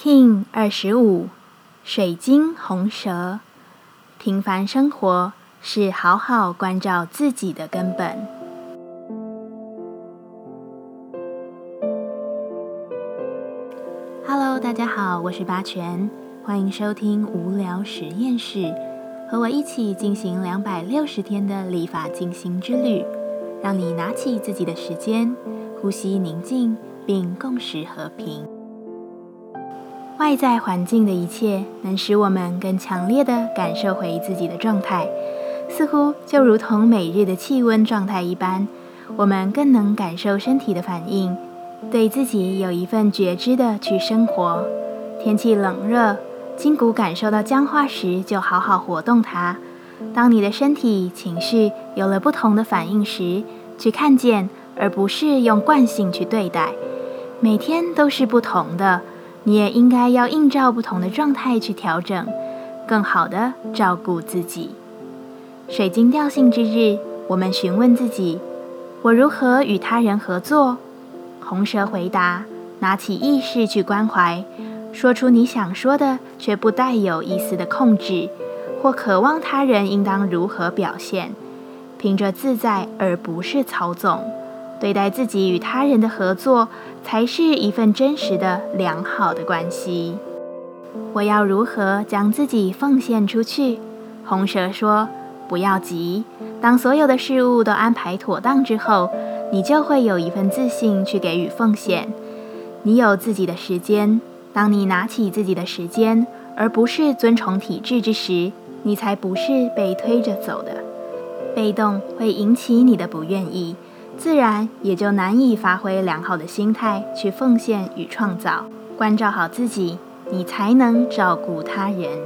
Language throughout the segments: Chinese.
King 二十五，水晶红蛇。平凡生活是好好关照自己的根本。Hello，大家好，我是八全，欢迎收听无聊实验室，和我一起进行两百六十天的立法进行之旅，让你拿起自己的时间，呼吸宁静，并共识和平。外在环境的一切能使我们更强烈地感受回自己的状态，似乎就如同每日的气温状态一般，我们更能感受身体的反应，对自己有一份觉知的去生活。天气冷热，筋骨感受到僵化时，就好好活动它。当你的身体情绪有了不同的反应时，去看见，而不是用惯性去对待。每天都是不同的。你也应该要映照不同的状态去调整，更好的照顾自己。水晶调性之日，我们询问自己：我如何与他人合作？红蛇回答：拿起意识去关怀，说出你想说的，却不带有一丝的控制，或渴望他人应当如何表现，凭着自在而不是操纵。对待自己与他人的合作，才是一份真实的良好的关系。我要如何将自己奉献出去？红蛇说：“不要急，当所有的事物都安排妥当之后，你就会有一份自信去给予奉献。你有自己的时间，当你拿起自己的时间，而不是遵从体制之时，你才不是被推着走的。被动会引起你的不愿意。”自然也就难以发挥良好的心态去奉献与创造。关照好自己，你才能照顾他人。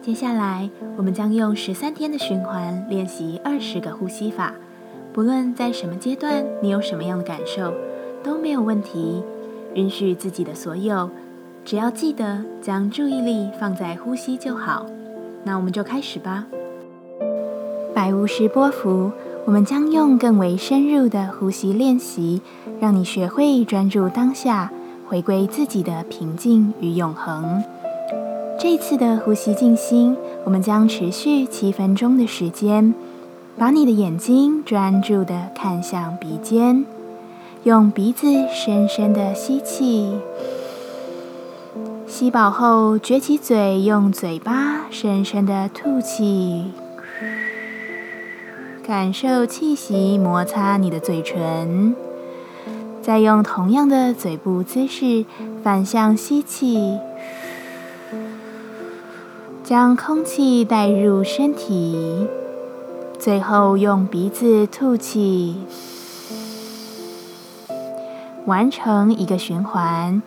接下来，我们将用十三天的循环练习二十个呼吸法。不论在什么阶段，你有什么样的感受，都没有问题。允许自己的所有，只要记得将注意力放在呼吸就好。那我们就开始吧。百无时波幅，我们将用更为深入的呼吸练习，让你学会专注当下，回归自己的平静与永恒。这次的呼吸静心，我们将持续七分钟的时间。把你的眼睛专注地看向鼻尖，用鼻子深深的吸气，吸饱后撅起嘴，用嘴巴深深的吐气，感受气息摩擦你的嘴唇，再用同样的嘴部姿势反向吸气，将空气带入身体。最后用鼻子吐气，完成一个循环。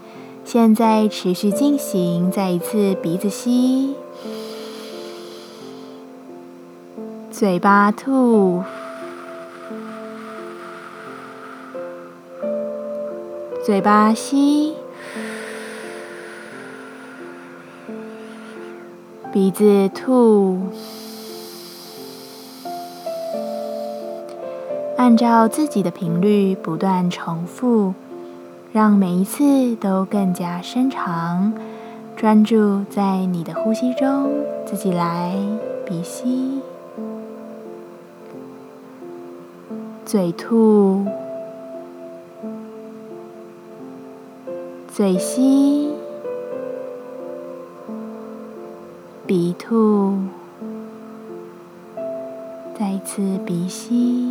现在持续进行，再一次鼻子吸，嘴巴吐，嘴巴吸，鼻子吐。按照自己的频率不断重复，让每一次都更加深长。专注在你的呼吸中，自己来鼻吸，嘴吐，嘴吸，鼻吐，再一次鼻吸。